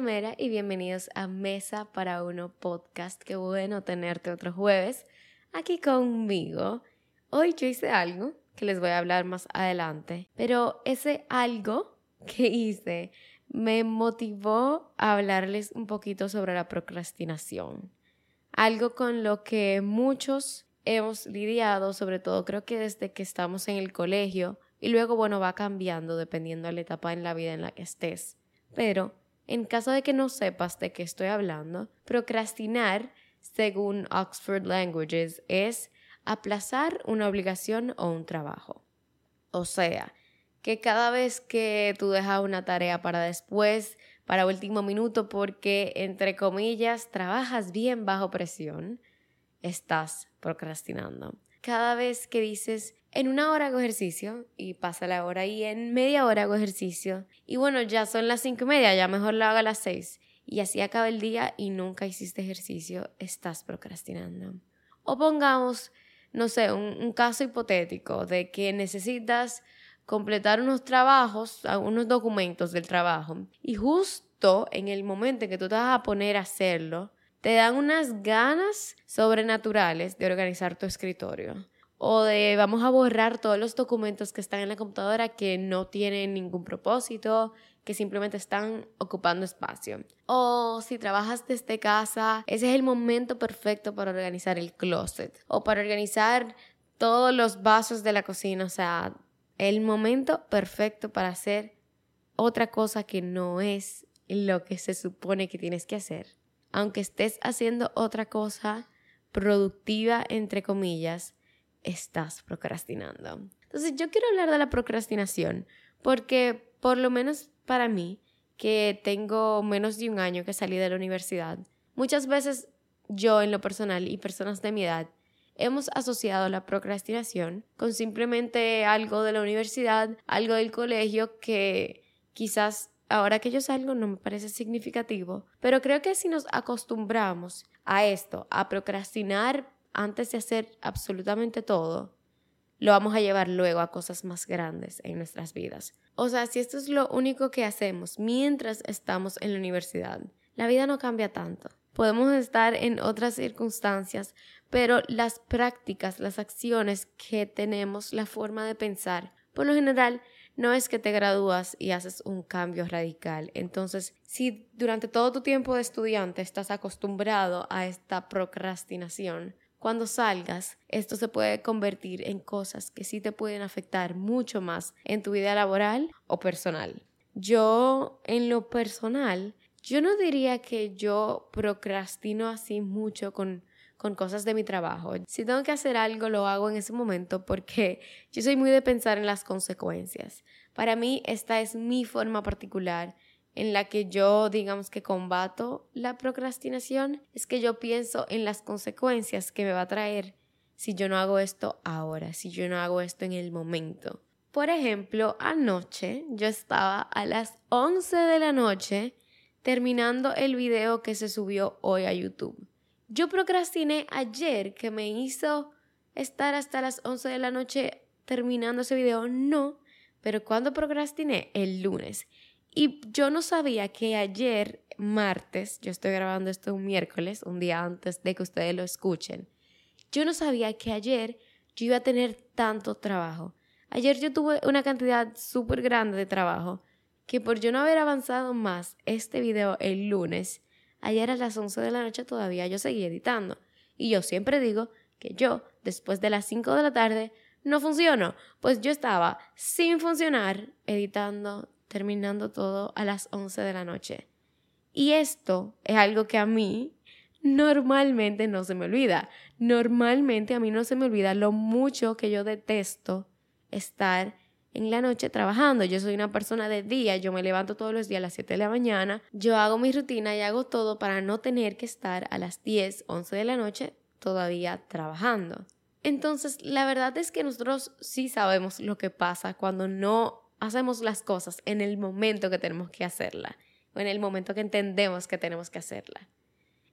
Mera y bienvenidos a Mesa para Uno Podcast. Qué bueno tenerte otro jueves aquí conmigo. Hoy yo hice algo que les voy a hablar más adelante, pero ese algo que hice me motivó a hablarles un poquito sobre la procrastinación. Algo con lo que muchos hemos lidiado, sobre todo creo que desde que estamos en el colegio, y luego, bueno, va cambiando dependiendo de la etapa en la vida en la que estés. Pero, en caso de que no sepas de qué estoy hablando, procrastinar, según Oxford Languages, es aplazar una obligación o un trabajo. O sea, que cada vez que tú dejas una tarea para después, para último minuto, porque, entre comillas, trabajas bien bajo presión, estás procrastinando. Cada vez que dices, en una hora hago ejercicio y pasa la hora y en media hora hago ejercicio y bueno, ya son las cinco y media, ya mejor lo hago a las seis y así acaba el día y nunca hiciste ejercicio, estás procrastinando. O pongamos, no sé, un, caso hipotético de que necesitas completar unos trabajos, unos documentos del trabajo y justo en el momento en que tú te vas a poner a hacerlo, te dan unas ganas sobrenaturales de organizar tu escritorio o de vamos a borrar todos los documentos que están en la computadora que no tienen ningún propósito, que simplemente están ocupando espacio. O si trabajas desde casa, ese es el momento perfecto para organizar el closet o para organizar todos los vasos de la cocina, o sea, el momento perfecto para hacer otra cosa que no es lo que se supone que tienes que hacer. Aunque estés haciendo otra cosa productiva, entre comillas, estás procrastinando. Entonces yo quiero hablar de la procrastinación porque por lo menos para mí, que tengo menos de un año que salí de la universidad, muchas veces yo en lo personal y personas de mi edad hemos asociado la procrastinación con simplemente algo de la universidad, algo del colegio que quizás ahora que yo salgo no me parece significativo, pero creo que si nos acostumbramos a esto, a procrastinar antes de hacer absolutamente todo, lo vamos a llevar luego a cosas más grandes en nuestras vidas. O sea, si esto es lo único que hacemos mientras estamos en la universidad, la vida no cambia tanto. Podemos estar en otras circunstancias, pero las prácticas, las acciones que tenemos, la forma de pensar, por lo general, no es que te gradúas y haces un cambio radical. Entonces, si durante todo tu tiempo de estudiante estás acostumbrado a esta procrastinación, cuando salgas, esto se puede convertir en cosas que sí te pueden afectar mucho más en tu vida laboral o personal. Yo, en lo personal, yo no diría que yo procrastino así mucho con, con cosas de mi trabajo. Si tengo que hacer algo, lo hago en ese momento porque yo soy muy de pensar en las consecuencias. Para mí, esta es mi forma particular en la que yo, digamos que combato la procrastinación, es que yo pienso en las consecuencias que me va a traer si yo no hago esto ahora, si yo no hago esto en el momento. Por ejemplo, anoche yo estaba a las 11 de la noche terminando el video que se subió hoy a YouTube. Yo procrastiné ayer que me hizo estar hasta las 11 de la noche terminando ese video, no, pero cuando procrastiné el lunes. Y yo no sabía que ayer, martes, yo estoy grabando esto un miércoles, un día antes de que ustedes lo escuchen, yo no sabía que ayer yo iba a tener tanto trabajo. Ayer yo tuve una cantidad súper grande de trabajo que por yo no haber avanzado más este video el lunes, ayer a las 11 de la noche todavía yo seguí editando. Y yo siempre digo que yo, después de las 5 de la tarde, no funciono. Pues yo estaba sin funcionar editando terminando todo a las 11 de la noche. Y esto es algo que a mí normalmente no se me olvida. Normalmente a mí no se me olvida lo mucho que yo detesto estar en la noche trabajando. Yo soy una persona de día, yo me levanto todos los días a las 7 de la mañana, yo hago mi rutina y hago todo para no tener que estar a las 10, 11 de la noche todavía trabajando. Entonces, la verdad es que nosotros sí sabemos lo que pasa cuando no hacemos las cosas en el momento que tenemos que hacerla o en el momento que entendemos que tenemos que hacerla.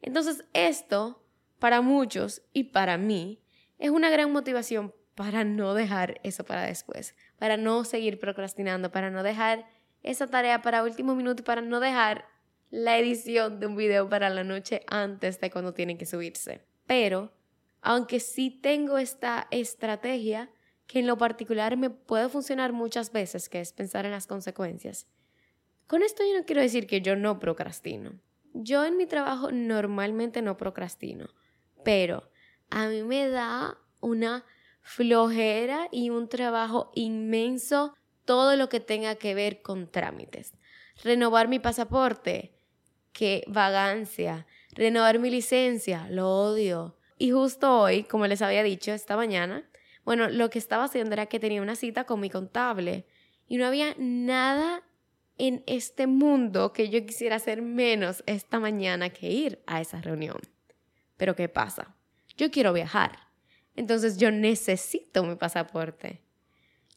Entonces esto, para muchos y para mí, es una gran motivación para no dejar eso para después, para no seguir procrastinando, para no dejar esa tarea para último minuto para no dejar la edición de un video para la noche antes de cuando tienen que subirse. Pero, aunque sí tengo esta estrategia, que en lo particular me puede funcionar muchas veces, que es pensar en las consecuencias, con esto yo no quiero decir que yo no procrastino. Yo en mi trabajo normalmente no procrastino, pero a mí me da una flojera y un trabajo inmenso todo lo que tenga que ver con trámites. Renovar mi pasaporte, qué vagancia. Renovar mi licencia, lo odio. Y justo hoy, como les había dicho esta mañana, bueno, lo que estaba haciendo era que tenía una cita con mi contable y no había nada en este mundo que yo quisiera hacer menos esta mañana que ir a esa reunión. Pero ¿qué pasa? Yo quiero viajar. Entonces yo necesito mi pasaporte.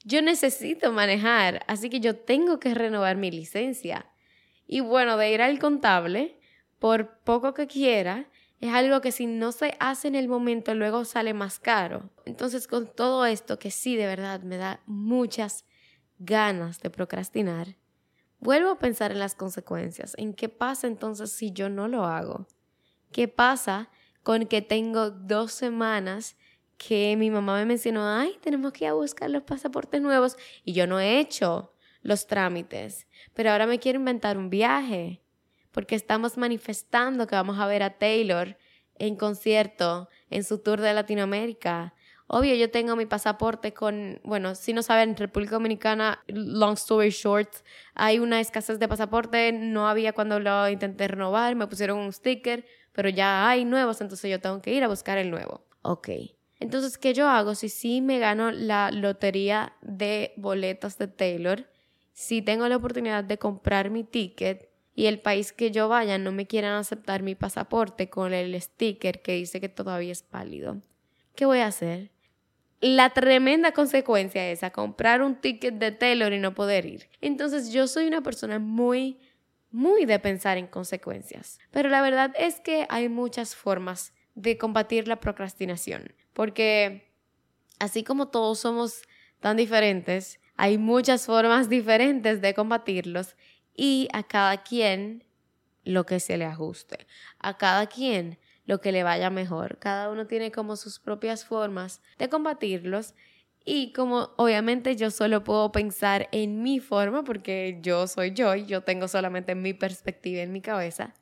Yo necesito manejar, así que yo tengo que renovar mi licencia. Y bueno, de ir al contable, por poco que quiera, es algo que si no se hace en el momento luego sale más caro. Entonces con todo esto que sí de verdad me da muchas ganas de procrastinar, vuelvo a pensar en las consecuencias, en qué pasa entonces si yo no lo hago. ¿Qué pasa con que tengo dos semanas que mi mamá me mencionó, ay, tenemos que ir a buscar los pasaportes nuevos y yo no he hecho los trámites, pero ahora me quiero inventar un viaje porque estamos manifestando que vamos a ver a Taylor en concierto en su tour de Latinoamérica. Obvio, yo tengo mi pasaporte con, bueno, si no saben, República Dominicana, long story short, hay una escasez de pasaporte, no había cuando lo intenté renovar, me pusieron un sticker, pero ya hay nuevos, entonces yo tengo que ir a buscar el nuevo. Ok. Entonces, ¿qué yo hago? Si sí me gano la lotería de boletos de Taylor, si tengo la oportunidad de comprar mi ticket y el país que yo vaya no me quieran aceptar mi pasaporte con el sticker que dice que todavía es válido, ¿qué voy a hacer? La tremenda consecuencia es a comprar un ticket de Taylor y no poder ir. Entonces yo soy una persona muy, muy de pensar en consecuencias. Pero la verdad es que hay muchas formas de combatir la procrastinación, porque así como todos somos tan diferentes, hay muchas formas diferentes de combatirlos y a cada quien lo que se le ajuste, a cada quien lo que le vaya mejor. Cada uno tiene como sus propias formas de combatirlos y como obviamente yo solo puedo pensar en mi forma porque yo soy yo y yo tengo solamente mi perspectiva en mi cabeza,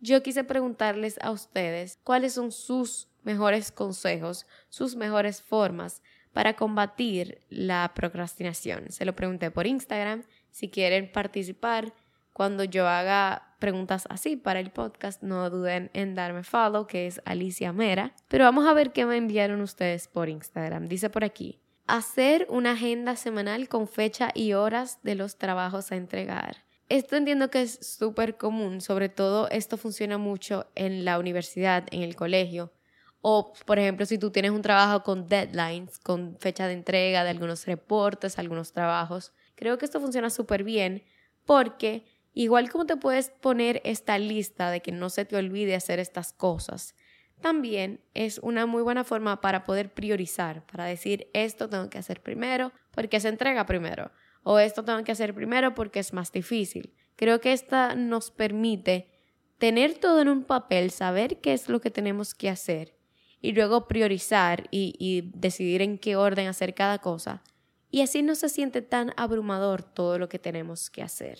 yo quise preguntarles a ustedes cuáles son sus mejores consejos, sus mejores formas para combatir la procrastinación. Se lo pregunté por Instagram. Si quieren participar cuando yo haga preguntas así para el podcast, no duden en darme follow, que es Alicia Mera. Pero vamos a ver qué me enviaron ustedes por Instagram. Dice por aquí, hacer una agenda semanal con fecha y horas de los trabajos a entregar. Esto entiendo que es súper común, sobre todo esto funciona mucho en la universidad, en el colegio, o, por ejemplo, si tú tienes un trabajo con deadlines, con fecha de entrega de algunos reportes, algunos trabajos, creo que esto funciona súper bien porque igual como te puedes poner esta lista de que no se te olvide hacer estas cosas, también es una muy buena forma para poder priorizar, para decir esto tengo que hacer primero porque se entrega primero o esto tengo que hacer primero porque es más difícil. Creo que esta nos permite tener todo en un papel, saber qué es lo que tenemos que hacer y luego priorizar y, decidir en qué orden hacer cada cosa. Y así no se siente tan abrumador todo lo que tenemos que hacer.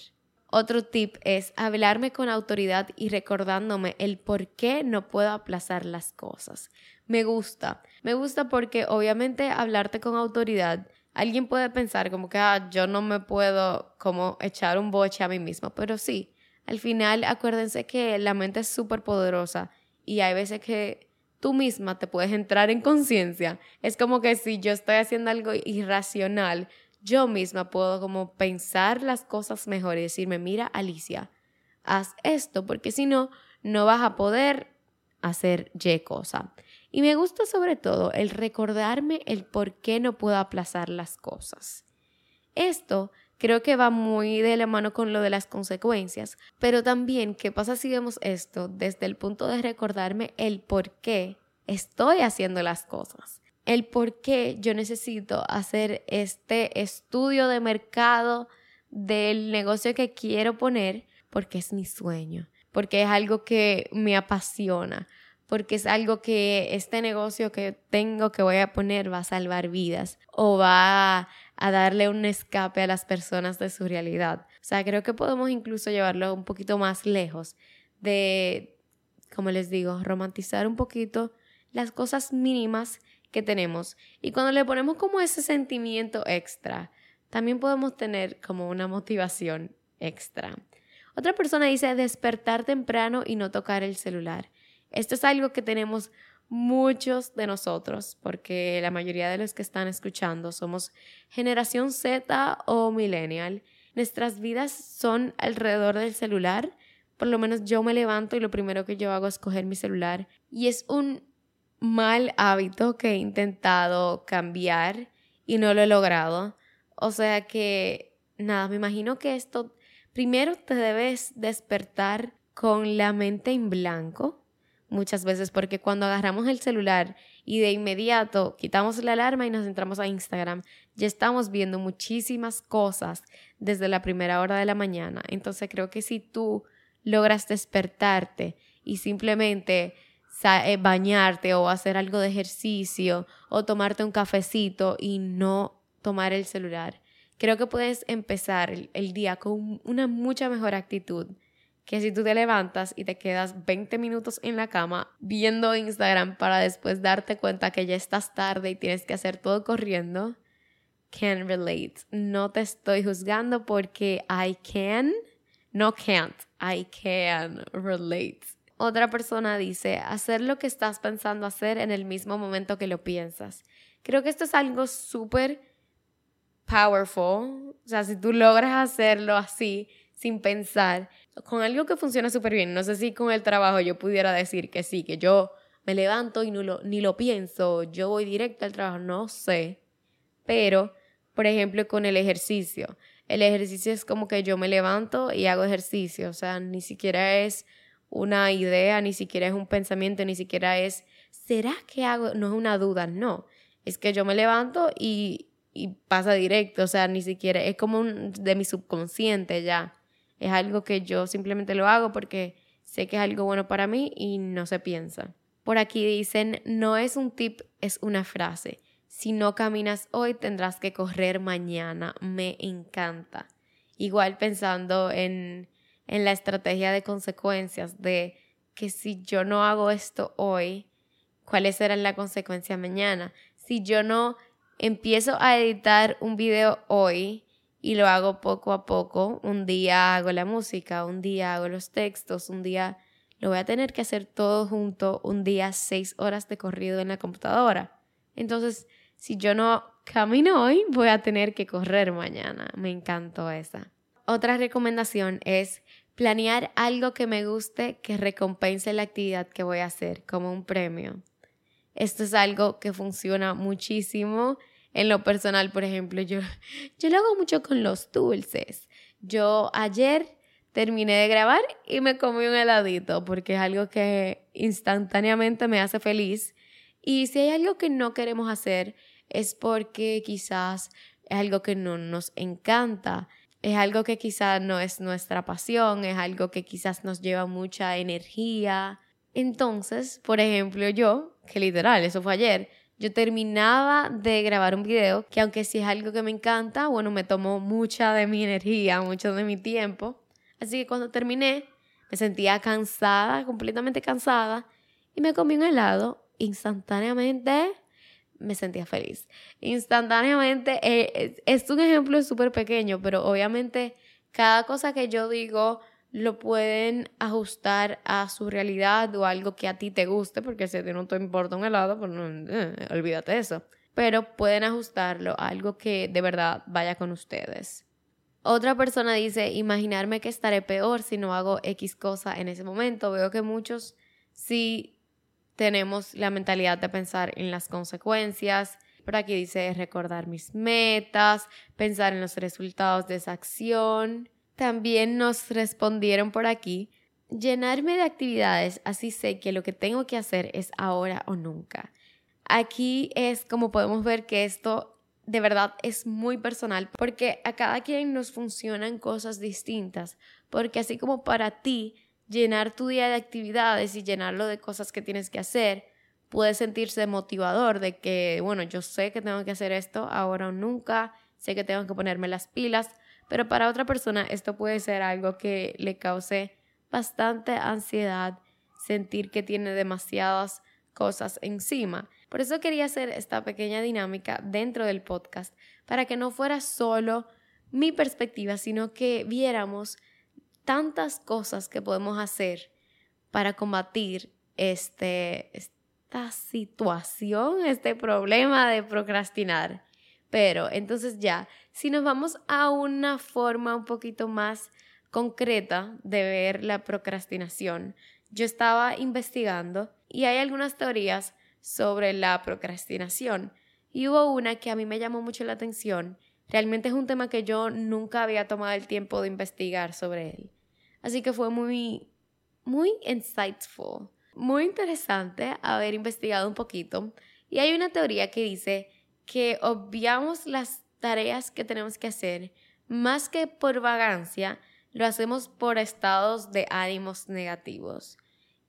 Otro tip es hablarme con autoridad y recordándome el por qué no puedo aplazar las cosas. Me gusta, me gusta porque obviamente hablarte con autoridad, alguien puede pensar como que ah, yo no me puedo como echar un boche a mí mismo, pero sí, al final acuérdense que la mente es súper poderosa y hay veces que tú misma te puedes entrar en conciencia. Es como que si yo estoy haciendo algo irracional, yo misma puedo como pensar las cosas mejor y decirme, mira Alicia, haz esto, porque si no, no vas a poder hacer Y cosa. Y me gusta sobre todo el recordarme el por qué no puedo aplazar las cosas. Esto creo que va muy de la mano con lo de las consecuencias, pero también qué pasa si vemos esto desde el punto de recordarme el por qué estoy haciendo las cosas, el por qué yo necesito hacer este estudio de mercado del negocio que quiero poner porque es mi sueño, porque es algo que me apasiona, porque es algo que este negocio que tengo que voy a poner va a salvar vidas o va a, darle un escape a las personas de su realidad. O sea, creo que podemos incluso llevarlo un poquito más lejos de, como les digo, romantizar un poquito las cosas mínimas que tenemos. Y cuando le ponemos como ese sentimiento extra, también podemos tener como una motivación extra. Otra persona dice despertar temprano y no tocar el celular. Esto es algo que tenemos muchos de nosotros, porque la mayoría de los que están escuchando somos generación Z o millennial. Nuestras vidas son alrededor del celular. Por lo menos yo me levanto y lo primero que yo hago es coger mi celular. Y es un mal hábito que he intentado cambiar y no lo he logrado. O sea que, nada, me imagino que esto, primero te debes despertar con la mente en blanco, muchas veces, porque cuando agarramos el celular y de inmediato quitamos la alarma y nos entramos a Instagram, ya estamos viendo muchísimas cosas desde la primera hora de la mañana. Entonces creo que si tú logras despertarte y simplemente eh, bañarte o hacer algo de ejercicio o tomarte un cafecito y no tomar el celular. Creo que puedes empezar el, día con una mucha mejor actitud que si tú te levantas y te quedas 20 minutos en la cama viendo Instagram para después darte cuenta que ya estás tarde y tienes que hacer todo corriendo. Can relate. No te estoy juzgando porque I can, no can't, I can relate. Otra persona dice, hacer lo que estás pensando hacer en el mismo momento que lo piensas. Creo que esto es algo súper powerful. O sea, si tú logras hacerlo así, sin pensar, con algo que funciona súper bien. No sé si con el trabajo yo pudiera decir que sí, que yo me levanto y no lo, ni lo pienso, yo voy directo al trabajo, no sé. Pero, por ejemplo, con el ejercicio. El ejercicio es como que yo me levanto y hago ejercicio. O sea, ni siquiera es una idea, ni siquiera es un pensamiento, ni siquiera es, ¿será que hago? No es una duda, no. Es que yo me levanto y, y pasa directo, o sea, ni siquiera, es como un, de mi subconsciente ya. Es algo que yo simplemente lo hago porque sé que es algo bueno para mí y no se piensa. Por aquí dicen, no es un tip, es una frase. Si no caminas hoy, tendrás que correr mañana. Me encanta. Igual pensando en en la estrategia de consecuencias de que si yo no hago esto hoy, ¿cuáles serán las consecuencias mañana? Si yo no empiezo a editar un video hoy y lo hago poco a poco, un día hago la música, un día hago los textos, un día lo voy a tener que hacer todo junto, un día seis horas de corrido en la computadora. Entonces, si yo no camino hoy, voy a tener que correr mañana. Me encantó esa. Otra recomendación es Planear algo que me guste que recompense la actividad que voy a hacer como un premio. Esto es algo que funciona muchísimo. En lo personal, por ejemplo, yo, yo lo hago mucho con los dulces. Yo ayer terminé de grabar y me comí un heladito porque es algo que instantáneamente me hace feliz. Y si hay algo que no queremos hacer es porque quizás es algo que no nos encanta es algo que quizás no es nuestra pasión, es algo que quizás nos lleva mucha energía. Entonces, por ejemplo, yo, que literal, eso fue ayer, yo terminaba de grabar un video que aunque sí es algo que me encanta, bueno, me tomó mucha de mi energía, mucho de mi tiempo. Así que cuando terminé, me sentía cansada, completamente cansada, y me comí un helado instantáneamente me sentía feliz. Instantáneamente, eh, es un ejemplo súper pequeño, pero obviamente cada cosa que yo digo lo pueden ajustar a su realidad o algo que a ti te guste, porque si a ti no te importa un helado, pues no, eh, olvídate eso. Pero pueden ajustarlo a algo que de verdad vaya con ustedes. Otra persona dice, imaginarme que estaré peor si no hago X cosa en ese momento. Veo que muchos sí tenemos la mentalidad de pensar en las consecuencias. Por aquí dice recordar mis metas, pensar en los resultados de esa acción. También nos respondieron por aquí, llenarme de actividades, así sé que lo que tengo que hacer es ahora o nunca. Aquí es como podemos ver que esto de verdad es muy personal porque a cada quien nos funcionan cosas distintas, porque así como para ti llenar tu día de actividades y llenarlo de cosas que tienes que hacer puede sentirse motivador de que, bueno, yo sé que tengo que hacer esto ahora o nunca, sé que tengo que ponerme las pilas, pero para otra persona esto puede ser algo que le cause bastante ansiedad, sentir que tiene demasiadas cosas encima. Por eso quería hacer esta pequeña dinámica dentro del podcast, para que no fuera solo mi perspectiva, sino que viéramos tantas cosas que podemos hacer para combatir este, esta situación, este problema de procrastinar. Pero entonces ya, si nos vamos a una forma un poquito más concreta de ver la procrastinación, yo estaba investigando y hay algunas teorías sobre la procrastinación y hubo una que a mí me llamó mucho la atención. Realmente es un tema que yo nunca había tomado el tiempo de investigar sobre él. Así que fue muy, muy insightful, muy interesante haber investigado un poquito. Y hay una teoría que dice que obviamos las tareas que tenemos que hacer más que por vagancia, lo hacemos por estados de ánimos negativos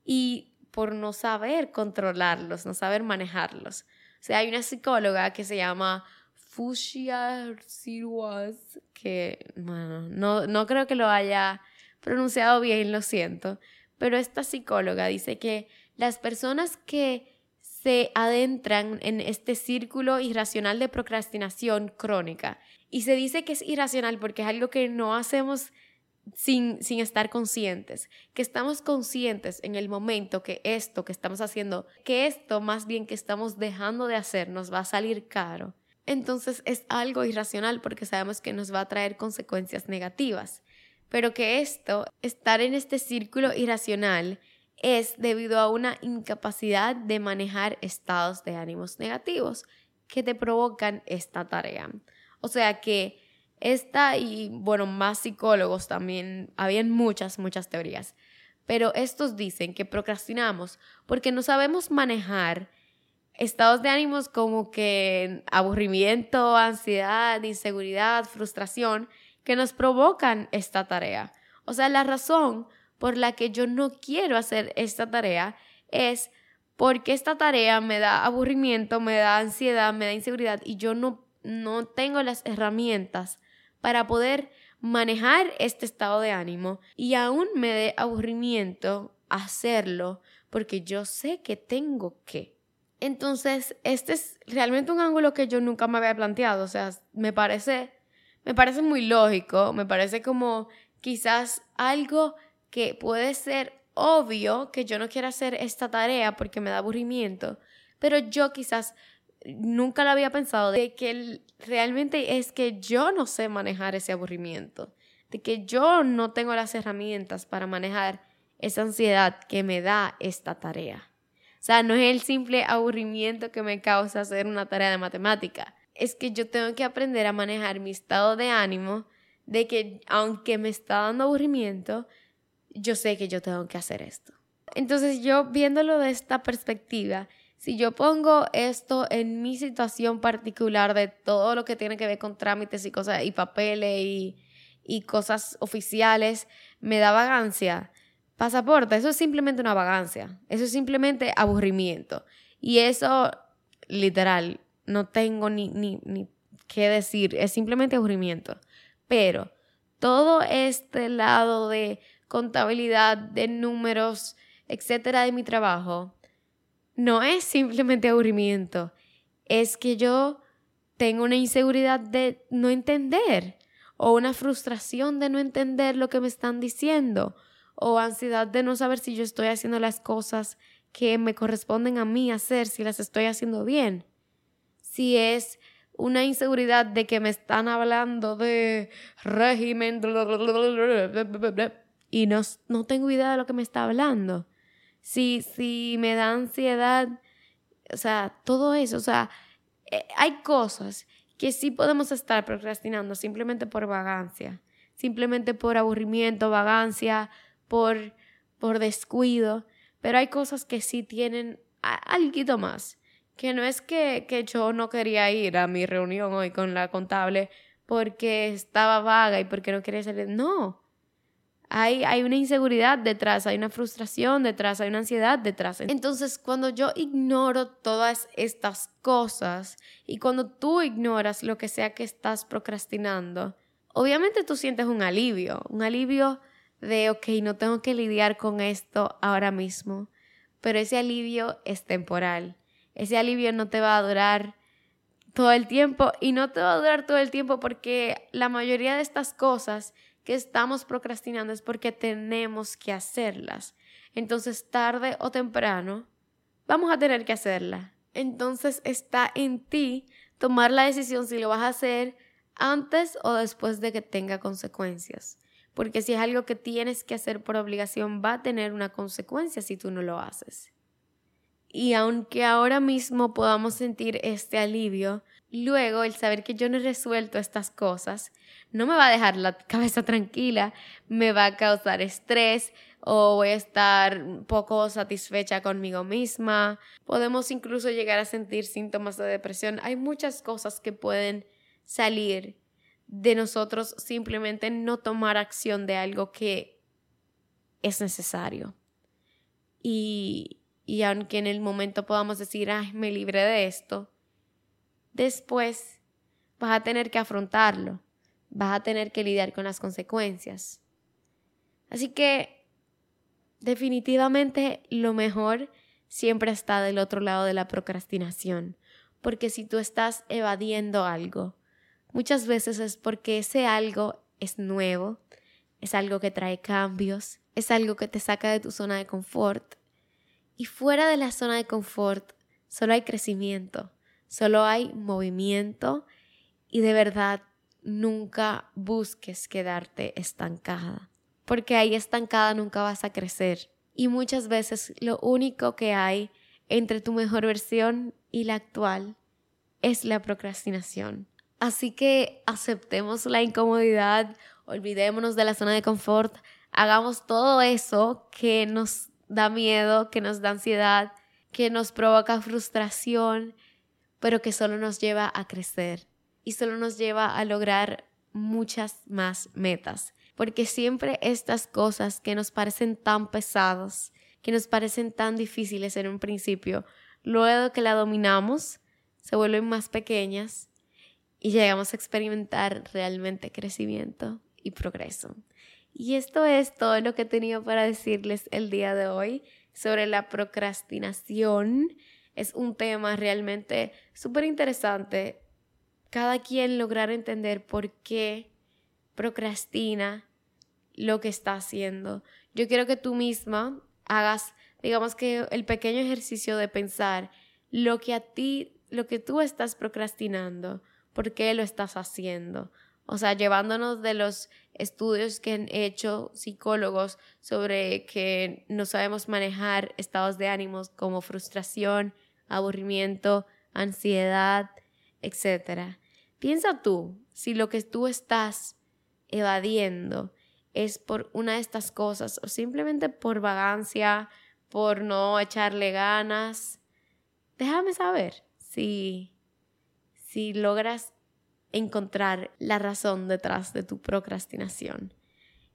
y por no saber controlarlos, no saber manejarlos. O sea, hay una psicóloga que se llama Fushia Sirwas, que, bueno, no, no creo que lo haya pronunciado bien, lo siento, pero esta psicóloga dice que las personas que se adentran en este círculo irracional de procrastinación crónica, y se dice que es irracional porque es algo que no hacemos sin, sin, estar conscientes, que estamos conscientes en el momento que esto que estamos haciendo, que esto más bien que estamos dejando de hacer nos va a salir caro. Entonces es algo irracional porque sabemos que nos va a traer consecuencias negativas pero que esto, estar en este círculo irracional, es debido a una incapacidad de manejar estados de ánimos negativos que te provocan esta tarea. O sea que esta y, bueno, más psicólogos también, habían muchas, muchas teorías, pero estos dicen que procrastinamos porque no sabemos manejar estados de ánimos como que aburrimiento, ansiedad, inseguridad, frustración, que nos provocan esta tarea. O sea, la razón por la que yo no quiero hacer esta tarea es porque esta tarea me da aburrimiento, me da ansiedad, me da inseguridad y yo no, no tengo las herramientas para poder manejar este estado de ánimo y aún me dé aburrimiento hacerlo porque yo sé que tengo que. Entonces, este es realmente un ángulo que yo nunca me había planteado, o sea, me parece me parece muy lógico, me parece como quizás algo que puede ser obvio que yo no quiero hacer esta tarea porque me da aburrimiento, pero yo quizás nunca lo había pensado de que realmente es que yo no sé manejar ese aburrimiento, de que yo no tengo las herramientas para manejar esa ansiedad que me da esta tarea. O sea, no es el simple aburrimiento que me causa hacer una tarea de matemática, es que yo tengo que aprender a manejar mi estado de ánimo de que aunque me está dando aburrimiento, yo sé que yo tengo que hacer esto. Entonces yo viéndolo de esta perspectiva, si yo pongo esto en mi situación particular de todo lo que tiene que ver con trámites y cosas y papeles y, y cosas oficiales, me da vagancia. Pasaporte, eso es simplemente una vagancia, eso es simplemente aburrimiento. Y eso, literal, no tengo ni, ni, ni qué decir, es simplemente aburrimiento. Pero todo este lado de contabilidad, de números, etcétera, de mi trabajo, no es simplemente aburrimiento, es que yo tengo una inseguridad de no entender o una frustración de no entender lo que me están diciendo o ansiedad de no saber si yo estoy haciendo las cosas que me corresponden a mí hacer, si las estoy haciendo bien si es una inseguridad de que me están hablando de régimen y no, no tengo idea de lo que me está hablando. Si, si me da ansiedad, o sea, todo eso, o sea, eh, hay cosas que sí podemos estar procrastinando simplemente por vagancia, simplemente por aburrimiento, vagancia, por, por descuido, pero hay cosas que sí tienen algo más que no es que, que yo no quería ir a mi reunión hoy con la contable porque estaba vaga y porque no quería salir. No. Hay, una inseguridad detrás, hay una frustración detrás, hay una ansiedad detrás. Entonces, cuando yo ignoro todas estas cosas y cuando tú ignoras lo que sea que estás procrastinando, obviamente tú sientes un alivio, un alivio de, ok, no tengo que lidiar con esto ahora mismo, pero ese alivio es temporal. Ese alivio no te va a durar todo el tiempo y no te va a durar todo el tiempo porque la mayoría de estas cosas que estamos procrastinando es porque tenemos que hacerlas. Entonces, tarde o temprano, vamos a tener que hacerla. Entonces, está en ti tomar la decisión si lo vas a hacer antes o después de que tenga consecuencias. Porque si es algo que tienes que hacer por obligación, va a tener una consecuencia si tú no lo haces. Y aunque ahora mismo podamos sentir este alivio, luego el saber que yo no he resuelto estas cosas no me va a dejar la cabeza tranquila, me va a causar estrés o voy a estar poco satisfecha conmigo misma. Podemos incluso llegar a sentir síntomas de depresión. Hay muchas cosas que pueden salir de nosotros simplemente no tomar acción de algo que es necesario. Y, y aunque en el momento podamos decir, ay, me libré de esto, después vas a tener que afrontarlo, vas a tener que lidiar con las consecuencias. Así que definitivamente lo mejor siempre está del otro lado de la procrastinación, porque si tú estás evadiendo algo, Muchas veces es porque ese algo es nuevo, es algo que trae cambios, es algo que te saca de tu zona de confort. Y fuera de la zona de confort solo hay crecimiento, solo hay movimiento y de verdad nunca busques quedarte estancada, porque ahí estancada nunca vas a crecer. Y muchas veces lo único que hay entre tu mejor versión y la actual es la procrastinación. Así que aceptemos la incomodidad, olvidémonos de la zona de confort, hagamos todo eso que nos da miedo, que nos da ansiedad, que nos provoca frustración, pero que solo nos lleva a crecer y solo nos lleva a lograr muchas más metas. Porque siempre estas cosas que nos parecen tan pesadas, que nos parecen tan difíciles en un principio, luego que la dominamos, se vuelven más pequeñas y llegamos a experimentar realmente crecimiento y progreso. Y esto es todo lo que tenido para decirles el día de hoy sobre la procrastinación. Es un tema realmente súper interesante. Cada quien lograr entender por qué procrastina lo que está haciendo. Yo quiero que tú misma hagas, digamos que el pequeño ejercicio de pensar lo que a ti, lo que tú estás procrastinando, por qué lo estás haciendo. O sea, llevándonos de los estudios que han hecho psicólogos sobre que no sabemos manejar estados de ánimos como frustración, aburrimiento, ansiedad, etc. Piensa tú si lo que tú estás evadiendo es por una de estas cosas o simplemente por vagancia, por no echarle ganas. Déjame saber si si logras encontrar la razón detrás de tu procrastinación.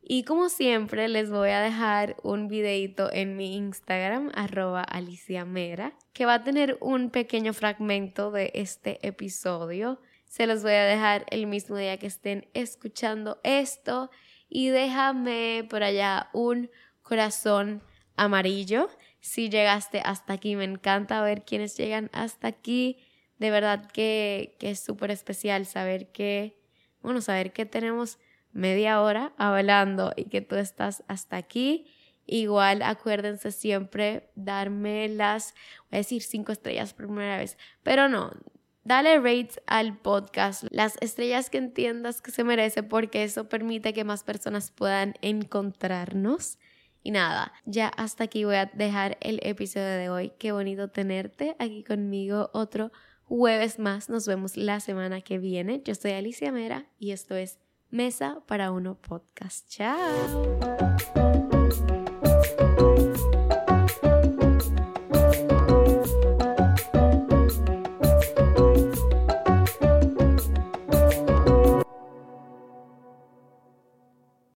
Y como siempre les voy a dejar un videito en mi Instagram, arroba Alicia Mera, que va a tener un pequeño fragmento de este episodio. Se los voy a dejar el mismo día que estén escuchando esto. Y déjame por allá un corazón amarillo. Si llegaste hasta aquí, me encanta ver quiénes llegan hasta aquí de verdad que, es súper especial saber que, bueno, saber que tenemos media hora hablando y que tú estás hasta aquí. Igual acuérdense siempre darme las, voy a decir cinco estrellas por primera vez, pero no, dale rates al podcast, las estrellas que entiendas que se merece porque eso permite que más personas puedan encontrarnos. Y nada, ya hasta aquí voy a dejar el episodio de hoy. Qué bonito tenerte aquí conmigo otro jueves más. Nos vemos la semana que viene. Yo soy Alicia Mera y esto es Mesa para Uno Podcast. Chao.